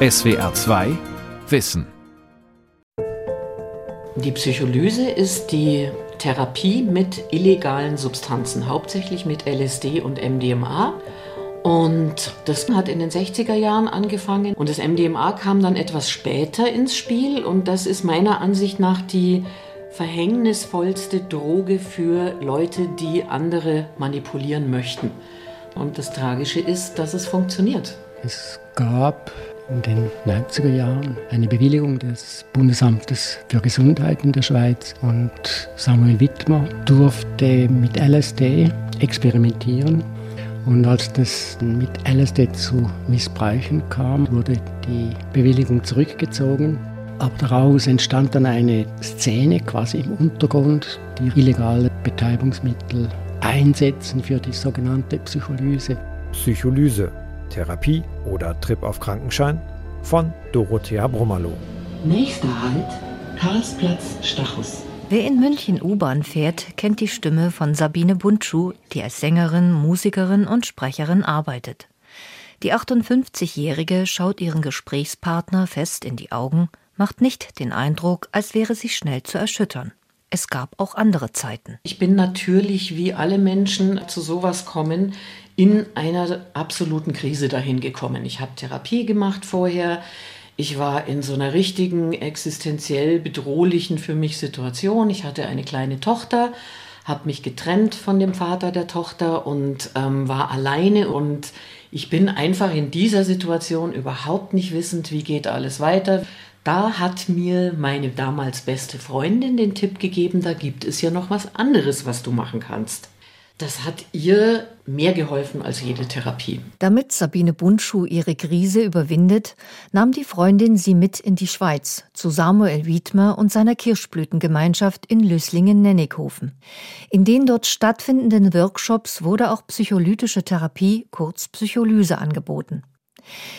SWR 2 Wissen. Die Psycholyse ist die Therapie mit illegalen Substanzen, hauptsächlich mit LSD und MDMA. Und das hat in den 60er Jahren angefangen und das MDMA kam dann etwas später ins Spiel und das ist meiner Ansicht nach die verhängnisvollste Droge für Leute, die andere manipulieren möchten. Und das Tragische ist, dass es funktioniert. Es gab in den 90er Jahren eine Bewilligung des Bundesamtes für Gesundheit in der Schweiz und Samuel Wittmer durfte mit LSD experimentieren. Und als das mit LSD zu Missbräuchen kam, wurde die Bewilligung zurückgezogen. Aber daraus entstand dann eine Szene quasi im Untergrund, die illegale Betäubungsmittel einsetzen für die sogenannte Psycholyse. Psycholyse Therapie oder Trip auf Krankenschein von Dorothea Brummerloh. Nächster Halt, Karlsplatz, Stachus. Wer in München U-Bahn fährt, kennt die Stimme von Sabine Buntschuh, die als Sängerin, Musikerin und Sprecherin arbeitet. Die 58-Jährige schaut ihren Gesprächspartner fest in die Augen, macht nicht den Eindruck, als wäre sie schnell zu erschüttern. Es gab auch andere Zeiten. Ich bin natürlich, wie alle Menschen zu sowas kommen, in einer absoluten Krise dahin gekommen. Ich habe Therapie gemacht vorher. Ich war in so einer richtigen existenziell bedrohlichen für mich Situation. Ich hatte eine kleine Tochter, habe mich getrennt von dem Vater der Tochter und ähm, war alleine und ich bin einfach in dieser Situation überhaupt nicht wissend, wie geht alles weiter. Da hat mir meine damals beste Freundin den Tipp gegeben, da gibt es ja noch was anderes, was du machen kannst. Das hat ihr mehr geholfen als jede Therapie. Damit Sabine Bundschuh ihre Krise überwindet, nahm die Freundin sie mit in die Schweiz zu Samuel Wiedmer und seiner Kirschblütengemeinschaft in Lüsslingen-Nennighofen. In den dort stattfindenden Workshops wurde auch psycholytische Therapie, kurz Psycholyse, angeboten.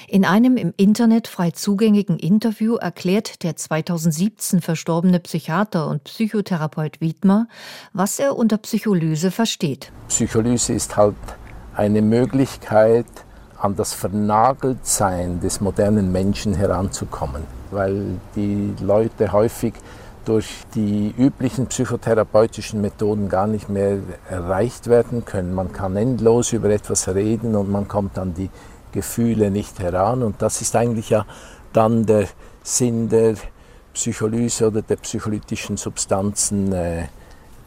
In einem im Internet frei zugänglichen Interview erklärt der 2017 verstorbene Psychiater und Psychotherapeut Wiedmer, was er unter Psycholyse versteht. Psycholyse ist halt eine Möglichkeit, an das Vernageltsein des modernen Menschen heranzukommen, weil die Leute häufig durch die üblichen psychotherapeutischen Methoden gar nicht mehr erreicht werden können. Man kann endlos über etwas reden und man kommt an die Gefühle nicht heran. Und das ist eigentlich ja dann der Sinn der Psycholyse oder der psycholytischen Substanzen, äh,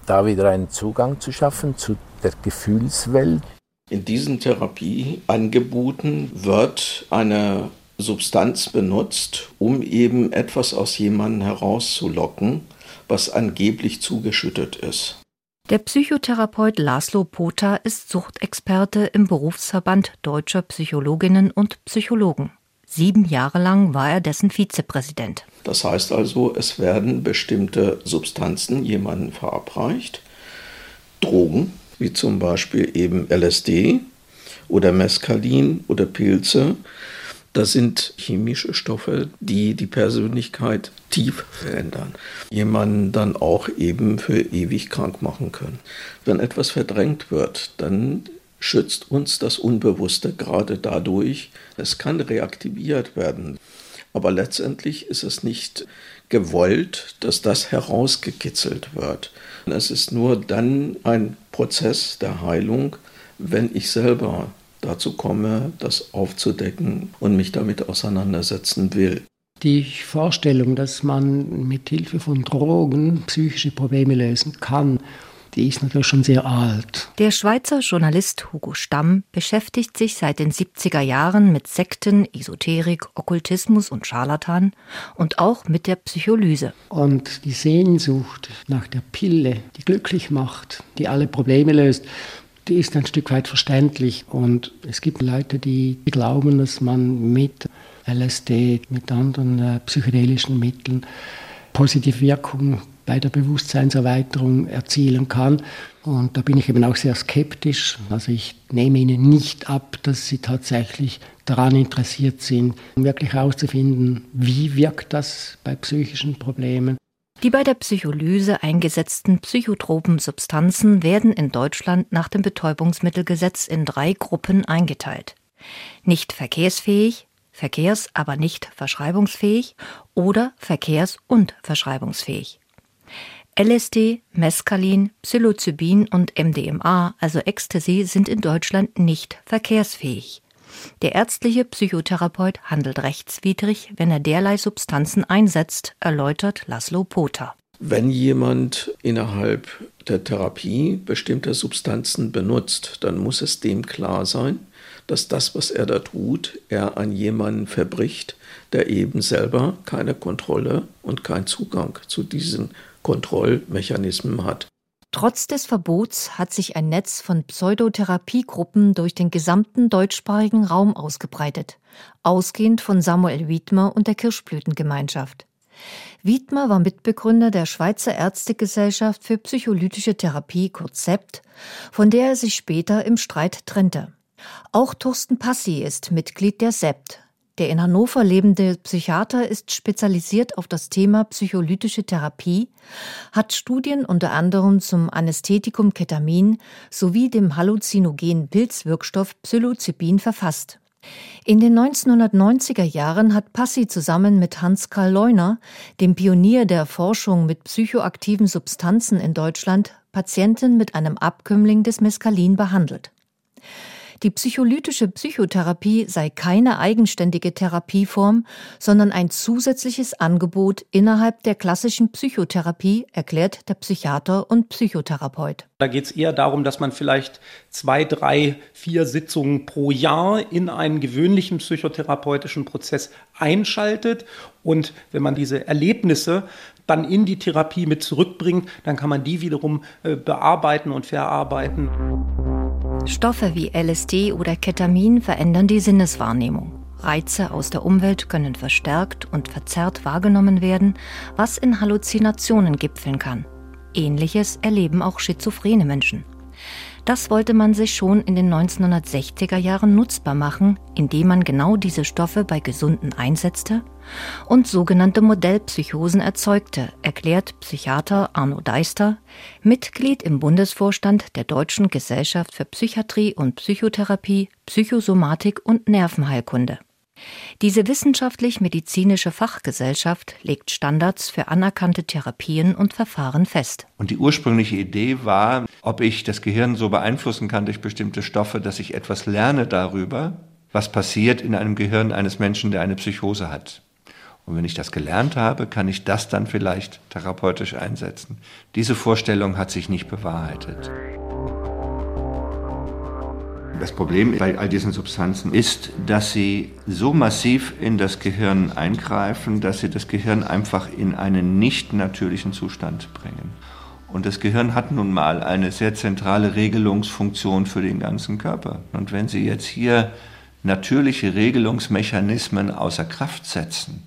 da wieder einen Zugang zu schaffen zu der Gefühlswelt. In diesen Therapieangeboten wird eine Substanz benutzt, um eben etwas aus jemandem herauszulocken, was angeblich zugeschüttet ist. Der Psychotherapeut Laszlo Pota ist Suchtexperte im Berufsverband deutscher Psychologinnen und Psychologen. Sieben Jahre lang war er dessen Vizepräsident. Das heißt also, es werden bestimmte Substanzen jemandem verabreicht, Drogen, wie zum Beispiel eben LSD oder Mescalin oder Pilze, das sind chemische Stoffe, die die Persönlichkeit tief verändern. Jemanden dann auch eben für ewig krank machen können. Wenn etwas verdrängt wird, dann schützt uns das Unbewusste gerade dadurch. Es kann reaktiviert werden. Aber letztendlich ist es nicht gewollt, dass das herausgekitzelt wird. Es ist nur dann ein Prozess der Heilung, wenn ich selber dazu komme, das aufzudecken und mich damit auseinandersetzen will. Die Vorstellung, dass man mit Hilfe von Drogen psychische Probleme lösen kann, die ist natürlich schon sehr alt. Der Schweizer Journalist Hugo Stamm beschäftigt sich seit den 70er Jahren mit Sekten, Esoterik, Okkultismus und Scharlatan und auch mit der Psycholyse. Und die Sehnsucht nach der Pille, die glücklich macht, die alle Probleme löst, die ist ein Stück weit verständlich. Und es gibt Leute, die glauben, dass man mit LSD, mit anderen äh, psychedelischen Mitteln positive Wirkung bei der Bewusstseinserweiterung erzielen kann. Und da bin ich eben auch sehr skeptisch. Also ich nehme ihnen nicht ab, dass sie tatsächlich daran interessiert sind, wirklich herauszufinden, wie wirkt das bei psychischen Problemen. Die bei der Psycholyse eingesetzten psychotropen Substanzen werden in Deutschland nach dem Betäubungsmittelgesetz in drei Gruppen eingeteilt. Nicht verkehrsfähig, verkehrs-, aber nicht verschreibungsfähig oder verkehrs- und verschreibungsfähig. LSD, Mescalin, Psilocybin und MDMA, also Ecstasy, sind in Deutschland nicht verkehrsfähig. Der ärztliche Psychotherapeut handelt rechtswidrig, wenn er derlei Substanzen einsetzt, erläutert Laszlo Poter. Wenn jemand innerhalb der Therapie bestimmte Substanzen benutzt, dann muss es dem klar sein, dass das, was er da tut, er an jemanden verbricht, der eben selber keine Kontrolle und keinen Zugang zu diesen Kontrollmechanismen hat. Trotz des Verbots hat sich ein Netz von Pseudotherapiegruppen durch den gesamten deutschsprachigen Raum ausgebreitet, ausgehend von Samuel Wiedmer und der Kirschblütengemeinschaft. Wiedmer war Mitbegründer der Schweizer Ärztegesellschaft für psycholytische Therapie, kurz SEPT, von der er sich später im Streit trennte. Auch Thorsten Passy ist Mitglied der SEPT. Der in Hannover lebende Psychiater ist spezialisiert auf das Thema psycholytische Therapie, hat Studien unter anderem zum Anästhetikum Ketamin sowie dem halluzinogenen Pilzwirkstoff Psilocybin verfasst. In den 1990er Jahren hat Passy zusammen mit Hans Karl Leuner, dem Pionier der Forschung mit psychoaktiven Substanzen in Deutschland, Patienten mit einem Abkömmling des Mescalin behandelt. Die psycholytische Psychotherapie sei keine eigenständige Therapieform, sondern ein zusätzliches Angebot innerhalb der klassischen Psychotherapie, erklärt der Psychiater und Psychotherapeut. Da geht es eher darum, dass man vielleicht zwei, drei, vier Sitzungen pro Jahr in einen gewöhnlichen psychotherapeutischen Prozess einschaltet. Und wenn man diese Erlebnisse dann in die Therapie mit zurückbringt, dann kann man die wiederum äh, bearbeiten und verarbeiten. Stoffe wie LSD oder Ketamin verändern die Sinneswahrnehmung. Reize aus der Umwelt können verstärkt und verzerrt wahrgenommen werden, was in Halluzinationen gipfeln kann. Ähnliches erleben auch schizophrene Menschen. Das wollte man sich schon in den 1960er Jahren nutzbar machen, indem man genau diese Stoffe bei Gesunden einsetzte und sogenannte Modellpsychosen erzeugte, erklärt Psychiater Arno Deister, Mitglied im Bundesvorstand der Deutschen Gesellschaft für Psychiatrie und Psychotherapie, Psychosomatik und Nervenheilkunde. Diese wissenschaftlich-medizinische Fachgesellschaft legt Standards für anerkannte Therapien und Verfahren fest. Und die ursprüngliche Idee war, ob ich das Gehirn so beeinflussen kann durch bestimmte Stoffe, dass ich etwas lerne darüber, was passiert in einem Gehirn eines Menschen, der eine Psychose hat. Und wenn ich das gelernt habe, kann ich das dann vielleicht therapeutisch einsetzen. Diese Vorstellung hat sich nicht bewahrheitet. Das Problem bei all diesen Substanzen ist, dass sie so massiv in das Gehirn eingreifen, dass sie das Gehirn einfach in einen nicht natürlichen Zustand bringen. Und das Gehirn hat nun mal eine sehr zentrale Regelungsfunktion für den ganzen Körper. Und wenn Sie jetzt hier natürliche Regelungsmechanismen außer Kraft setzen,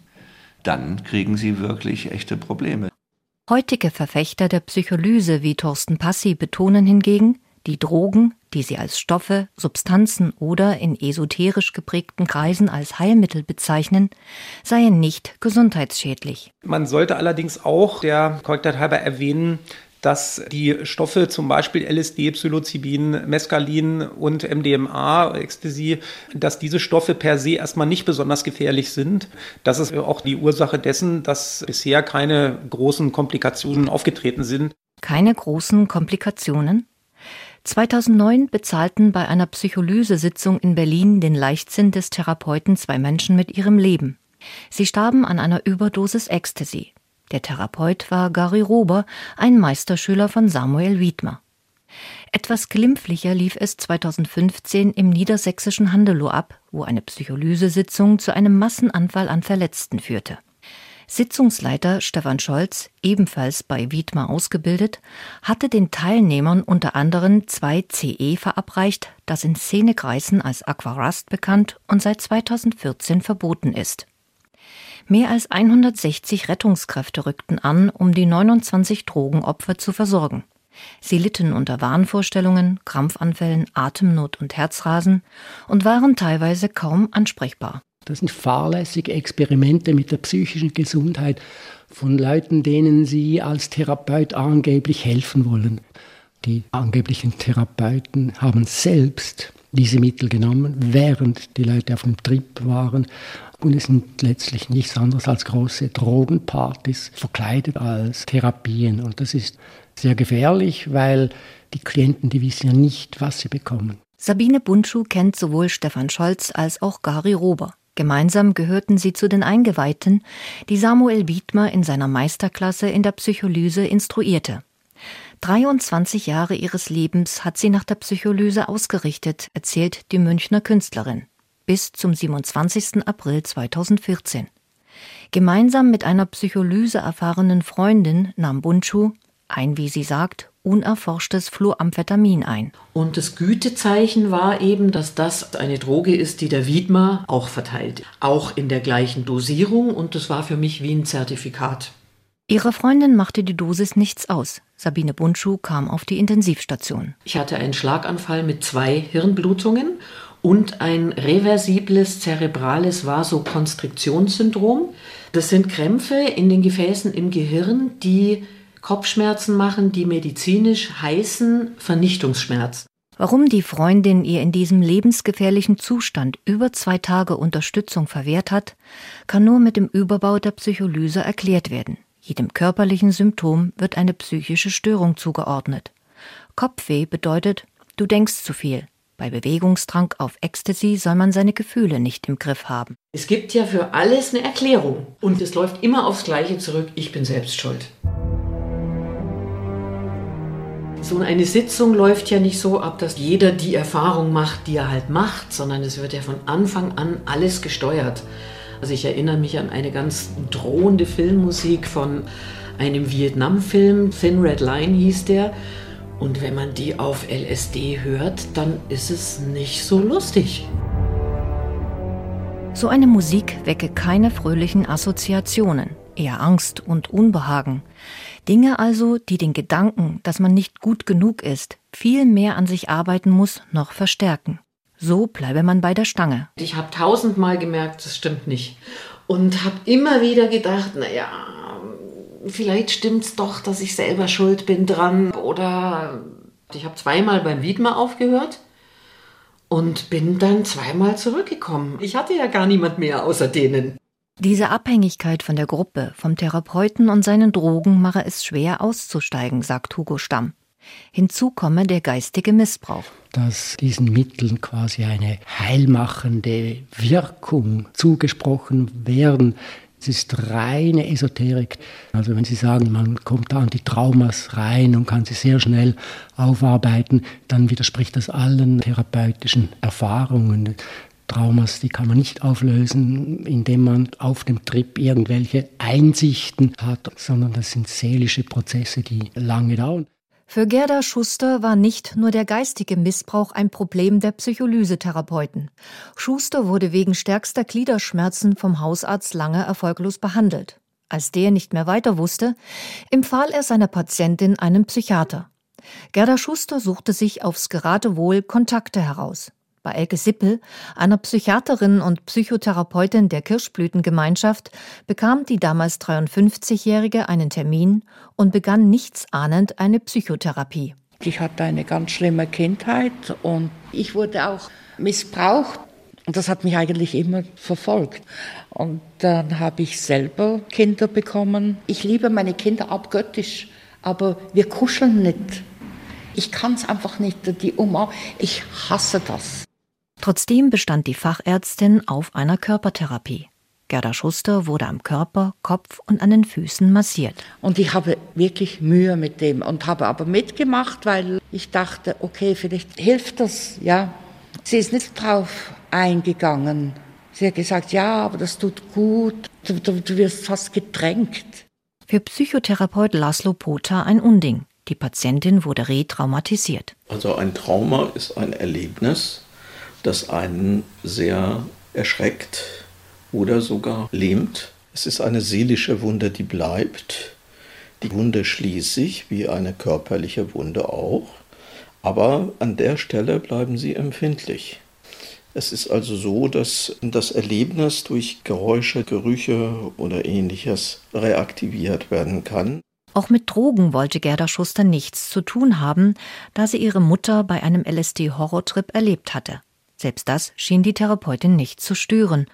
dann kriegen Sie wirklich echte Probleme. Heutige Verfechter der Psycholyse wie Thorsten Passy betonen hingegen, die Drogen, die sie als Stoffe, Substanzen oder in esoterisch geprägten Kreisen als Heilmittel bezeichnen, seien nicht gesundheitsschädlich. Man sollte allerdings auch der Korrektheit halber erwähnen, dass die Stoffe zum Beispiel LSD, Psilocybin, Mescalin und MDMA, Ecstasy, dass diese Stoffe per se erstmal nicht besonders gefährlich sind. Das ist auch die Ursache dessen, dass bisher keine großen Komplikationen aufgetreten sind. Keine großen Komplikationen? 2009 bezahlten bei einer Psycholysesitzung in Berlin den Leichtsinn des Therapeuten zwei Menschen mit ihrem Leben. Sie starben an einer Überdosis Ecstasy. Der Therapeut war Gary Rober, ein Meisterschüler von Samuel Wiedmer. Etwas glimpflicher lief es 2015 im niedersächsischen Handelow ab, wo eine Psycholysesitzung zu einem Massenanfall an Verletzten führte. Sitzungsleiter Stefan Scholz, ebenfalls bei Wiedmer ausgebildet, hatte den Teilnehmern unter anderem 2CE verabreicht, das in Szenekreisen als Aquarust bekannt und seit 2014 verboten ist. Mehr als 160 Rettungskräfte rückten an, um die 29 Drogenopfer zu versorgen. Sie litten unter Wahnvorstellungen, Krampfanfällen, Atemnot und Herzrasen und waren teilweise kaum ansprechbar. Das sind fahrlässige Experimente mit der psychischen Gesundheit von Leuten, denen sie als Therapeut angeblich helfen wollen. Die angeblichen Therapeuten haben selbst diese Mittel genommen, während die Leute auf dem Trip waren. Und es sind letztlich nichts anderes als große Drogenpartys, verkleidet als Therapien. Und das ist sehr gefährlich, weil die Klienten, die wissen ja nicht, was sie bekommen. Sabine Buntschuh kennt sowohl Stefan Scholz als auch Gary Rober. Gemeinsam gehörten sie zu den Eingeweihten, die Samuel Wiedmer in seiner Meisterklasse in der Psycholyse instruierte. 23 Jahre ihres Lebens hat sie nach der Psycholyse ausgerichtet, erzählt die Münchner Künstlerin. Bis zum 27. April 2014. Gemeinsam mit einer Psycholyse erfahrenen Freundin nahm Bunchu ein, wie sie sagt, unerforschtes Fluamphetamin ein. Und das Gütezeichen war eben, dass das eine Droge ist, die der Wiedmer auch verteilt. Auch in der gleichen Dosierung und das war für mich wie ein Zertifikat. Ihrer Freundin machte die Dosis nichts aus. Sabine Buntschuh kam auf die Intensivstation. Ich hatte einen Schlaganfall mit zwei Hirnblutungen und ein reversibles zerebrales Vasokonstriktionssyndrom. Das sind Krämpfe in den Gefäßen im Gehirn, die Kopfschmerzen machen, die medizinisch heißen Vernichtungsschmerz. Warum die Freundin ihr in diesem lebensgefährlichen Zustand über zwei Tage Unterstützung verwehrt hat, kann nur mit dem Überbau der Psycholyse erklärt werden. Jedem körperlichen Symptom wird eine psychische Störung zugeordnet. Kopfweh bedeutet, du denkst zu viel. Bei Bewegungsdrang auf Ecstasy soll man seine Gefühle nicht im Griff haben. Es gibt ja für alles eine Erklärung und es läuft immer aufs Gleiche zurück, ich bin selbst schuld. So eine Sitzung läuft ja nicht so ab, dass jeder die Erfahrung macht, die er halt macht, sondern es wird ja von Anfang an alles gesteuert. Also ich erinnere mich an eine ganz drohende Filmmusik von einem Vietnam-Film, Thin Red Line hieß der. Und wenn man die auf LSD hört, dann ist es nicht so lustig. So eine Musik wecke keine fröhlichen Assoziationen, eher Angst und Unbehagen. Dinge also, die den Gedanken, dass man nicht gut genug ist, viel mehr an sich arbeiten muss, noch verstärken. So bleibe man bei der Stange. Ich habe tausendmal gemerkt, das stimmt nicht. Und habe immer wieder gedacht, naja, vielleicht stimmt's doch, dass ich selber schuld bin dran. Oder ich habe zweimal beim Wiedmer aufgehört und bin dann zweimal zurückgekommen. Ich hatte ja gar niemand mehr außer denen. Diese Abhängigkeit von der Gruppe, vom Therapeuten und seinen Drogen mache es schwer auszusteigen, sagt Hugo Stamm. Hinzu komme der geistige Missbrauch. Dass diesen Mitteln quasi eine heilmachende Wirkung zugesprochen werden. Es ist reine Esoterik. Also wenn Sie sagen, man kommt da an die Traumas rein und kann sie sehr schnell aufarbeiten, dann widerspricht das allen therapeutischen Erfahrungen. Traumas, die kann man nicht auflösen, indem man auf dem Trip irgendwelche Einsichten hat, sondern das sind seelische Prozesse, die lange dauern. Für Gerda Schuster war nicht nur der geistige Missbrauch ein Problem der Psycholyse-Therapeuten. Schuster wurde wegen stärkster Gliederschmerzen vom Hausarzt lange erfolglos behandelt. Als der nicht mehr weiter wusste, empfahl er seiner Patientin einen Psychiater. Gerda Schuster suchte sich aufs Geratewohl Kontakte heraus bei Elke Sippel, einer Psychiaterin und Psychotherapeutin der Kirschblütengemeinschaft, bekam die damals 53-Jährige einen Termin und begann nichtsahnend eine Psychotherapie. Ich hatte eine ganz schlimme Kindheit und ich wurde auch missbraucht. Und das hat mich eigentlich immer verfolgt. Und dann habe ich selber Kinder bekommen. Ich liebe meine Kinder abgöttisch, aber wir kuscheln nicht. Ich kann es einfach nicht, die umarmen. Ich hasse das. Trotzdem bestand die Fachärztin auf einer Körpertherapie. Gerda Schuster wurde am Körper, Kopf und an den Füßen massiert. Und ich habe wirklich Mühe mit dem und habe aber mitgemacht, weil ich dachte, okay, vielleicht hilft das, ja. Sie ist nicht drauf eingegangen. Sie hat gesagt, ja, aber das tut gut, du, du, du wirst fast gedrängt. Für Psychotherapeut Laszlo Pota ein Unding. Die Patientin wurde retraumatisiert. Also ein Trauma ist ein Erlebnis, das einen sehr erschreckt oder sogar lähmt. Es ist eine seelische Wunde, die bleibt. Die Wunde schließt sich, wie eine körperliche Wunde auch, aber an der Stelle bleiben sie empfindlich. Es ist also so, dass das Erlebnis durch Geräusche, Gerüche oder ähnliches reaktiviert werden kann. Auch mit Drogen wollte Gerda Schuster nichts zu tun haben, da sie ihre Mutter bei einem LSD-Horrortrip erlebt hatte. Selbst das schien die Therapeutin nicht zu stören.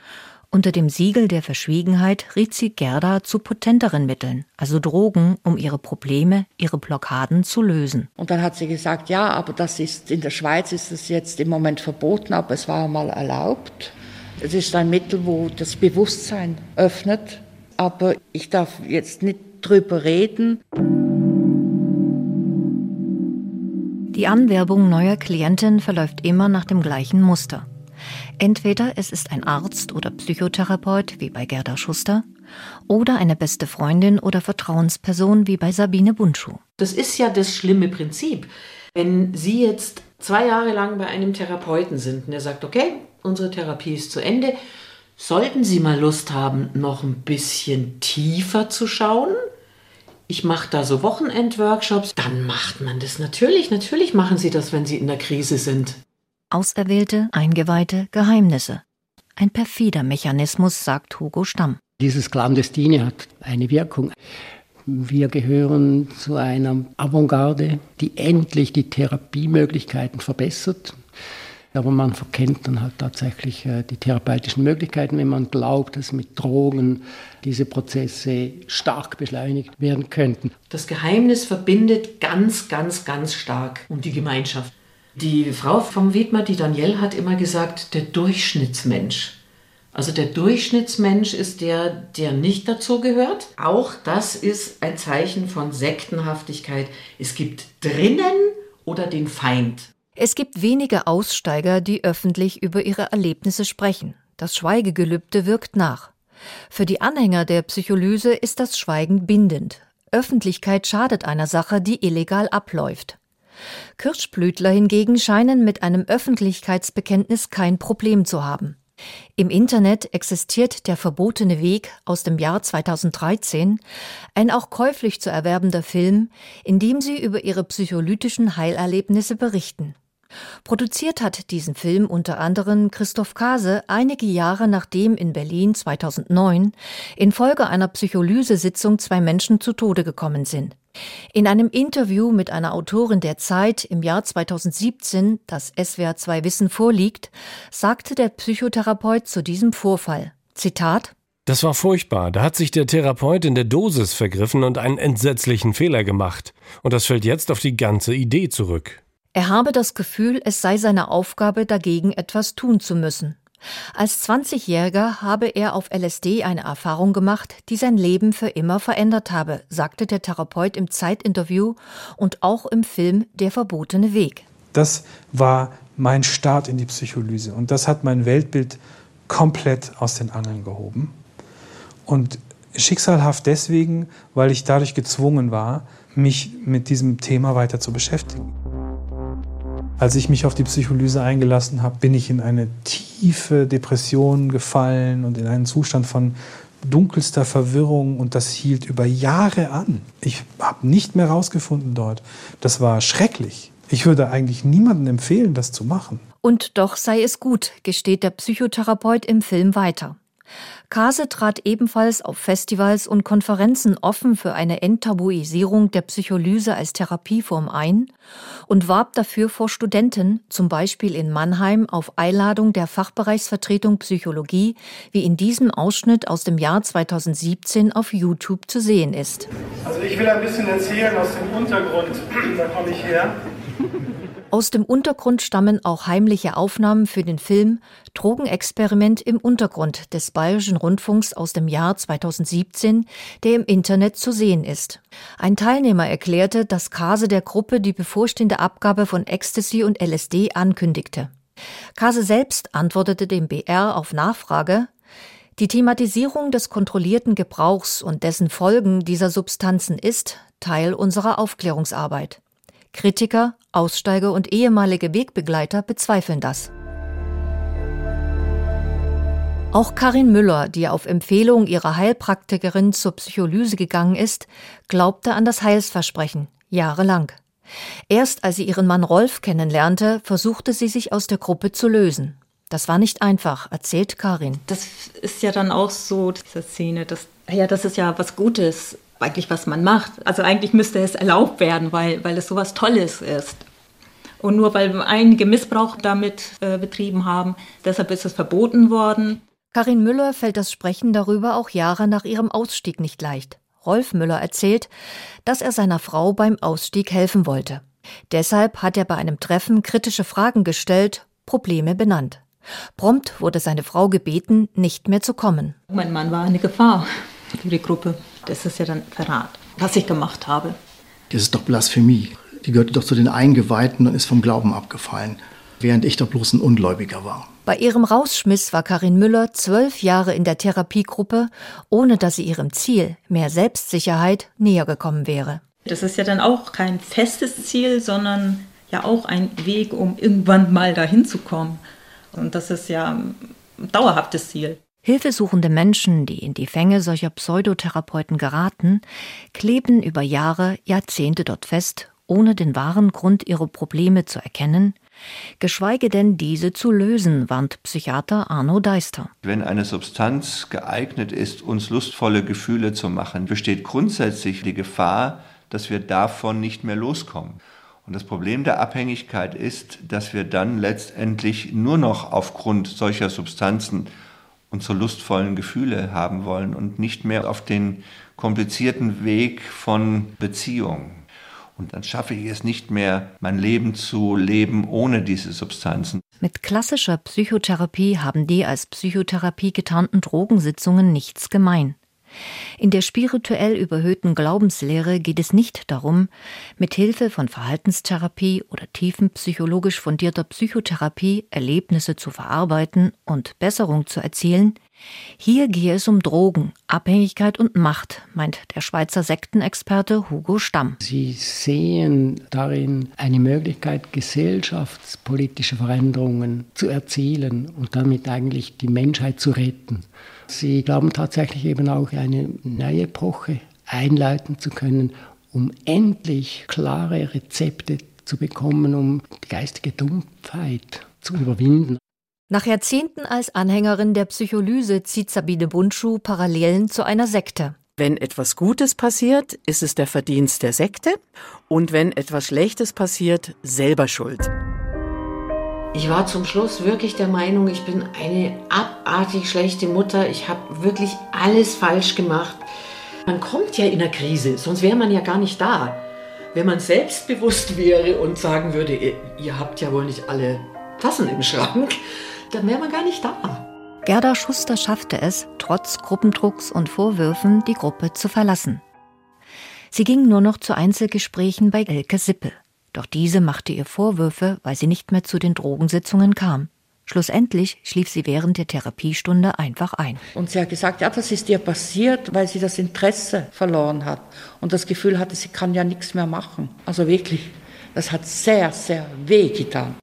Unter dem Siegel der Verschwiegenheit riet sie Gerda zu potenteren Mitteln, also Drogen, um ihre Probleme, ihre Blockaden zu lösen. Und dann hat sie gesagt, ja, aber das ist in der Schweiz ist es jetzt im Moment verboten, aber es war mal erlaubt. Es ist ein Mittel, wo das Bewusstsein öffnet, aber ich darf jetzt nicht drüber reden. Die Anwerbung neuer Klienten verläuft immer nach dem gleichen Muster. Entweder es ist ein Arzt oder Psychotherapeut wie bei Gerda Schuster oder eine beste Freundin oder Vertrauensperson wie bei Sabine Buntschuh. Das ist ja das schlimme Prinzip. Wenn Sie jetzt zwei Jahre lang bei einem Therapeuten sind und er sagt, okay, unsere Therapie ist zu Ende, sollten Sie mal Lust haben, noch ein bisschen tiefer zu schauen, ich mache da so Wochenendworkshops, dann macht man das natürlich. Natürlich machen Sie das, wenn Sie in der Krise sind. Auserwählte, eingeweihte Geheimnisse. Ein perfider Mechanismus, sagt Hugo Stamm. Dieses Clandestine hat eine Wirkung. Wir gehören zu einer Avantgarde, die endlich die Therapiemöglichkeiten verbessert. Aber man verkennt dann halt tatsächlich äh, die therapeutischen Möglichkeiten, wenn man glaubt, dass mit Drogen diese Prozesse stark beschleunigt werden könnten. Das Geheimnis verbindet ganz, ganz, ganz stark um die Gemeinschaft. Die Frau vom Wiedmer, die Danielle, hat immer gesagt, der Durchschnittsmensch. Also der Durchschnittsmensch ist der, der nicht dazu gehört. Auch das ist ein Zeichen von Sektenhaftigkeit. Es gibt drinnen oder den Feind. Es gibt wenige Aussteiger, die öffentlich über ihre Erlebnisse sprechen. Das Schweigegelübde wirkt nach. Für die Anhänger der Psycholyse ist das Schweigen bindend. Öffentlichkeit schadet einer Sache, die illegal abläuft. Kirschblütler hingegen scheinen mit einem Öffentlichkeitsbekenntnis kein Problem zu haben. Im Internet existiert der verbotene Weg aus dem Jahr 2013, ein auch käuflich zu erwerbender Film, in dem sie über ihre psycholytischen Heilerlebnisse berichten. Produziert hat diesen Film unter anderem Christoph Kase einige Jahre nachdem in Berlin 2009 infolge einer Psycholysesitzung zwei Menschen zu Tode gekommen sind. In einem Interview mit einer Autorin der Zeit im Jahr 2017, das SWR 2 Wissen vorliegt, sagte der Psychotherapeut zu diesem Vorfall, Zitat, das war furchtbar. Da hat sich der Therapeut in der Dosis vergriffen und einen entsetzlichen Fehler gemacht. Und das fällt jetzt auf die ganze Idee zurück. Er habe das Gefühl, es sei seine Aufgabe, dagegen etwas tun zu müssen. Als 20-Jähriger habe er auf LSD eine Erfahrung gemacht, die sein Leben für immer verändert habe, sagte der Therapeut im Zeitinterview und auch im Film Der verbotene Weg. Das war mein Start in die Psycholyse und das hat mein Weltbild komplett aus den Angeln gehoben. Und schicksalhaft deswegen, weil ich dadurch gezwungen war, mich mit diesem Thema weiter zu beschäftigen. Als ich mich auf die Psycholyse eingelassen habe, bin ich in eine tiefe Depression gefallen und in einen Zustand von dunkelster Verwirrung und das hielt über Jahre an. Ich habe nicht mehr rausgefunden dort. Das war schrecklich. Ich würde eigentlich niemandem empfehlen, das zu machen. Und doch sei es gut, gesteht der Psychotherapeut im Film weiter. Kase trat ebenfalls auf Festivals und Konferenzen offen für eine Enttabuisierung der Psycholyse als Therapieform ein und warb dafür vor Studenten, zum Beispiel in Mannheim auf Einladung der Fachbereichsvertretung Psychologie, wie in diesem Ausschnitt aus dem Jahr 2017 auf YouTube zu sehen ist. Also ich will ein bisschen erzählen aus dem Untergrund, da komme ich her. Aus dem Untergrund stammen auch heimliche Aufnahmen für den Film Drogenexperiment im Untergrund des Bayerischen Rundfunks aus dem Jahr 2017, der im Internet zu sehen ist. Ein Teilnehmer erklärte, dass Kase der Gruppe die bevorstehende Abgabe von Ecstasy und LSD ankündigte. Kase selbst antwortete dem BR auf Nachfrage, die Thematisierung des kontrollierten Gebrauchs und dessen Folgen dieser Substanzen ist Teil unserer Aufklärungsarbeit. Kritiker, Aussteiger und ehemalige Wegbegleiter bezweifeln das. Auch Karin Müller, die auf Empfehlung ihrer Heilpraktikerin zur Psycholyse gegangen ist, glaubte an das Heilsversprechen, jahrelang. Erst als sie ihren Mann Rolf kennenlernte, versuchte sie sich aus der Gruppe zu lösen. Das war nicht einfach, erzählt Karin. Das ist ja dann auch so, diese Szene, dass, ja, das ist ja was Gutes, eigentlich, was man macht. Also eigentlich müsste es erlaubt werden, weil, weil es sowas Tolles ist. Und nur weil einige Missbrauch damit äh, betrieben haben, deshalb ist es verboten worden. Karin Müller fällt das Sprechen darüber auch Jahre nach ihrem Ausstieg nicht leicht. Rolf Müller erzählt, dass er seiner Frau beim Ausstieg helfen wollte. Deshalb hat er bei einem Treffen kritische Fragen gestellt, Probleme benannt. Prompt wurde seine Frau gebeten, nicht mehr zu kommen. Mein Mann war eine Gefahr für die Gruppe. Das ist ja dann Verrat, was ich gemacht habe. Das ist doch Blasphemie. Die gehörte doch zu den Eingeweihten und ist vom Glauben abgefallen, während ich doch bloß ein Ungläubiger war. Bei ihrem Rausschmiss war Karin Müller zwölf Jahre in der Therapiegruppe, ohne dass sie ihrem Ziel, mehr Selbstsicherheit, näher gekommen wäre. Das ist ja dann auch kein festes Ziel, sondern ja auch ein Weg, um irgendwann mal dahin zu kommen. Und das ist ja ein dauerhaftes Ziel. Hilfesuchende Menschen, die in die Fänge solcher Pseudotherapeuten geraten, kleben über Jahre, Jahrzehnte dort fest, ohne den wahren Grund ihrer Probleme zu erkennen, geschweige denn diese zu lösen, warnt Psychiater Arno Deister. Wenn eine Substanz geeignet ist, uns lustvolle Gefühle zu machen, besteht grundsätzlich die Gefahr, dass wir davon nicht mehr loskommen. Und das Problem der Abhängigkeit ist, dass wir dann letztendlich nur noch aufgrund solcher Substanzen unsere lustvollen Gefühle haben wollen und nicht mehr auf den komplizierten Weg von Beziehung. Und dann schaffe ich es nicht mehr, mein Leben zu leben ohne diese Substanzen. Mit klassischer Psychotherapie haben die als Psychotherapie getarnten Drogensitzungen nichts gemein. In der spirituell überhöhten Glaubenslehre geht es nicht darum, mit Hilfe von Verhaltenstherapie oder tiefenpsychologisch fundierter Psychotherapie Erlebnisse zu verarbeiten und Besserung zu erzielen. Hier gehe es um Drogen, Abhängigkeit und Macht, meint der Schweizer Sektenexperte Hugo Stamm. Sie sehen darin eine Möglichkeit, gesellschaftspolitische Veränderungen zu erzielen und damit eigentlich die Menschheit zu retten. Sie glauben tatsächlich eben auch eine neue Epoche einleiten zu können, um endlich klare Rezepte zu bekommen, um die geistige Dumpfheit zu überwinden. Nach Jahrzehnten als Anhängerin der Psycholyse zieht Sabine Bundschuh Parallelen zu einer Sekte. Wenn etwas Gutes passiert, ist es der Verdienst der Sekte und wenn etwas Schlechtes passiert, selber schuld. Ich war zum Schluss wirklich der Meinung, ich bin eine abartig schlechte Mutter. Ich habe wirklich alles falsch gemacht. Man kommt ja in einer Krise, sonst wäre man ja gar nicht da. Wenn man selbstbewusst wäre und sagen würde, ihr habt ja wohl nicht alle Tassen im Schrank, dann wäre man gar nicht da. Gerda Schuster schaffte es, trotz Gruppendrucks und Vorwürfen, die Gruppe zu verlassen. Sie ging nur noch zu Einzelgesprächen bei Elke Sippel. Doch diese machte ihr Vorwürfe, weil sie nicht mehr zu den Drogensitzungen kam. Schlussendlich schlief sie während der Therapiestunde einfach ein. Und sie hat gesagt, ja, das ist ihr passiert, weil sie das Interesse verloren hat und das Gefühl hatte, sie kann ja nichts mehr machen. Also wirklich, das hat sehr, sehr weh getan.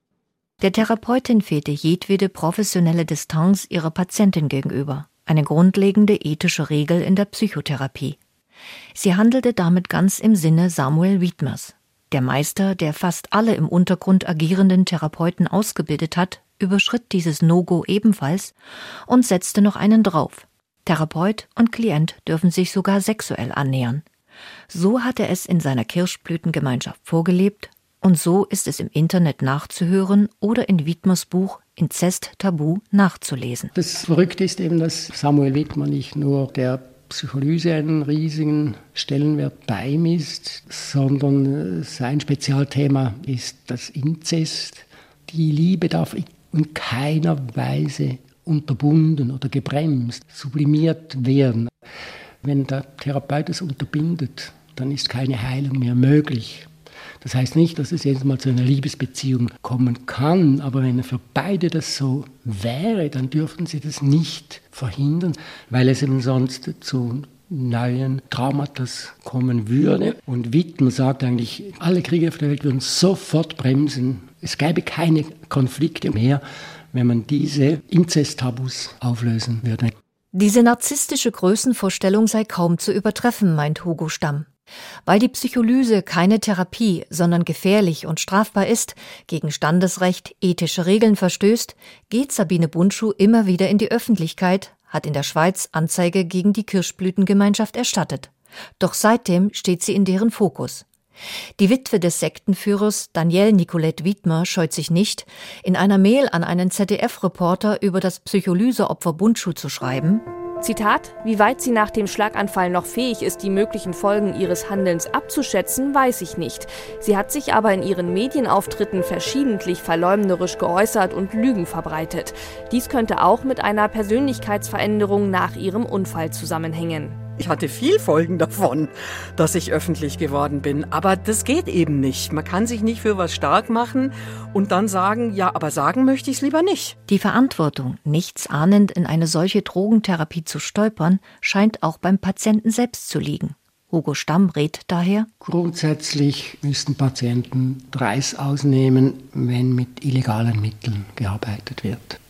Der Therapeutin fehlte jedwede professionelle Distanz ihrer Patientin gegenüber, eine grundlegende ethische Regel in der Psychotherapie. Sie handelte damit ganz im Sinne Samuel Wiedmers, der Meister, der fast alle im Untergrund agierenden Therapeuten ausgebildet hat, überschritt dieses No-Go ebenfalls und setzte noch einen drauf. Therapeut und Klient dürfen sich sogar sexuell annähern. So hat er es in seiner Kirschblütengemeinschaft vorgelebt und so ist es im Internet nachzuhören oder in Widmers Buch Inzest Tabu nachzulesen. Das Verrückte ist eben, dass Samuel Wittmer nicht nur der Psycholyse einen riesigen Stellenwert beimisst, sondern sein Spezialthema ist das Inzest. Die Liebe darf in keiner Weise unterbunden oder gebremst, sublimiert werden. Wenn der Therapeut es unterbindet, dann ist keine Heilung mehr möglich. Das heißt nicht, dass es jedes Mal zu einer Liebesbeziehung kommen kann, aber wenn für beide das so wäre, dann dürfen sie das nicht verhindern, weil es eben sonst zu neuen Traumata kommen würde. Und Wittmann sagt eigentlich, alle Kriege auf der Welt würden sofort bremsen. Es gäbe keine Konflikte mehr, wenn man diese Inzesttabus auflösen würde. Diese narzisstische Größenvorstellung sei kaum zu übertreffen, meint Hugo Stamm. Weil die Psycholyse keine Therapie, sondern gefährlich und strafbar ist, gegen Standesrecht, ethische Regeln verstößt, geht Sabine Bundschuh immer wieder in die Öffentlichkeit, hat in der Schweiz Anzeige gegen die Kirschblütengemeinschaft erstattet. Doch seitdem steht sie in deren Fokus. Die Witwe des Sektenführers Danielle Nicolette Wiedmer scheut sich nicht, in einer Mail an einen ZDF-Reporter über das Psycholyseopfer Bundschuh zu schreiben, Zitat, wie weit sie nach dem Schlaganfall noch fähig ist, die möglichen Folgen ihres Handelns abzuschätzen, weiß ich nicht. Sie hat sich aber in ihren Medienauftritten verschiedentlich verleumderisch geäußert und Lügen verbreitet. Dies könnte auch mit einer Persönlichkeitsveränderung nach ihrem Unfall zusammenhängen. Ich hatte viel Folgen davon, dass ich öffentlich geworden bin. Aber das geht eben nicht. Man kann sich nicht für was stark machen und dann sagen, ja, aber sagen möchte ich es lieber nicht. Die Verantwortung, nichts ahnend in eine solche Drogentherapie zu stolpern, scheint auch beim Patienten selbst zu liegen. Hugo Stamm rät daher. Grundsätzlich müssten Patienten Preis ausnehmen, wenn mit illegalen Mitteln gearbeitet wird.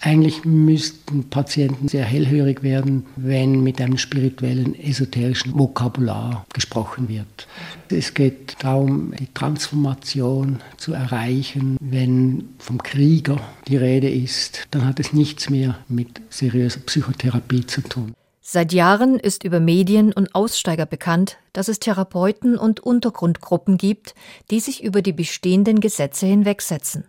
Eigentlich müssten Patienten sehr hellhörig werden, wenn mit einem spirituellen, esoterischen Vokabular gesprochen wird. Es geht darum, die Transformation zu erreichen. Wenn vom Krieger die Rede ist, dann hat es nichts mehr mit seriöser Psychotherapie zu tun. Seit Jahren ist über Medien und Aussteiger bekannt, dass es Therapeuten und Untergrundgruppen gibt, die sich über die bestehenden Gesetze hinwegsetzen.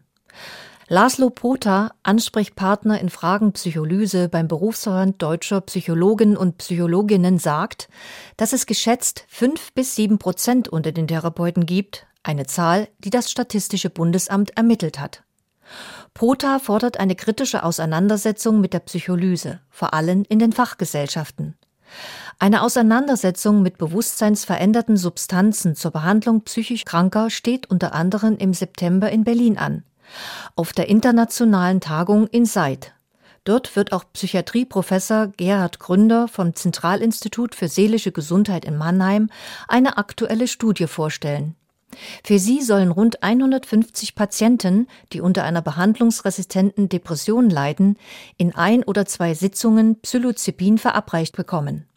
Laszlo Pota, Ansprechpartner in Fragen Psycholyse beim Berufsverband deutscher Psychologen und Psychologinnen, sagt, dass es geschätzt fünf bis sieben Prozent unter den Therapeuten gibt, eine Zahl, die das Statistische Bundesamt ermittelt hat. Pota fordert eine kritische Auseinandersetzung mit der Psycholyse, vor allem in den Fachgesellschaften. Eine Auseinandersetzung mit bewusstseinsveränderten Substanzen zur Behandlung psychisch Kranker steht unter anderem im September in Berlin an auf der internationalen Tagung in Seid. Dort wird auch Psychiatrieprofessor Gerhard Gründer vom Zentralinstitut für seelische Gesundheit in Mannheim eine aktuelle Studie vorstellen. Für sie sollen rund 150 Patienten, die unter einer behandlungsresistenten Depression leiden, in ein oder zwei Sitzungen Psilocybin verabreicht bekommen.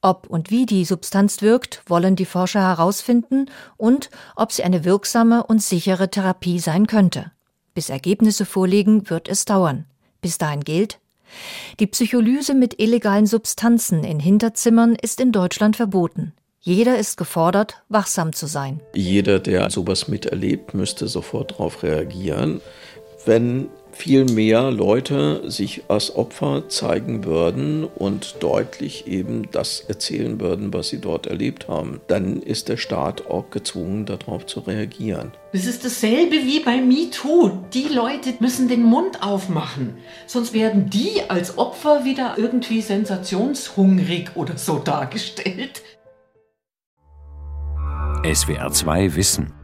Ob und wie die Substanz wirkt, wollen die Forscher herausfinden und ob sie eine wirksame und sichere Therapie sein könnte. Bis Ergebnisse vorliegen, wird es dauern. Bis dahin gilt, die Psycholyse mit illegalen Substanzen in Hinterzimmern ist in Deutschland verboten. Jeder ist gefordert, wachsam zu sein. Jeder, der sowas miterlebt, müsste sofort darauf reagieren. Wenn viel mehr Leute sich als Opfer zeigen würden und deutlich eben das erzählen würden, was sie dort erlebt haben, dann ist der Staat auch gezwungen, darauf zu reagieren. Es ist dasselbe wie bei MeToo. Die Leute müssen den Mund aufmachen, sonst werden die als Opfer wieder irgendwie sensationshungrig oder so dargestellt. SWR 2 Wissen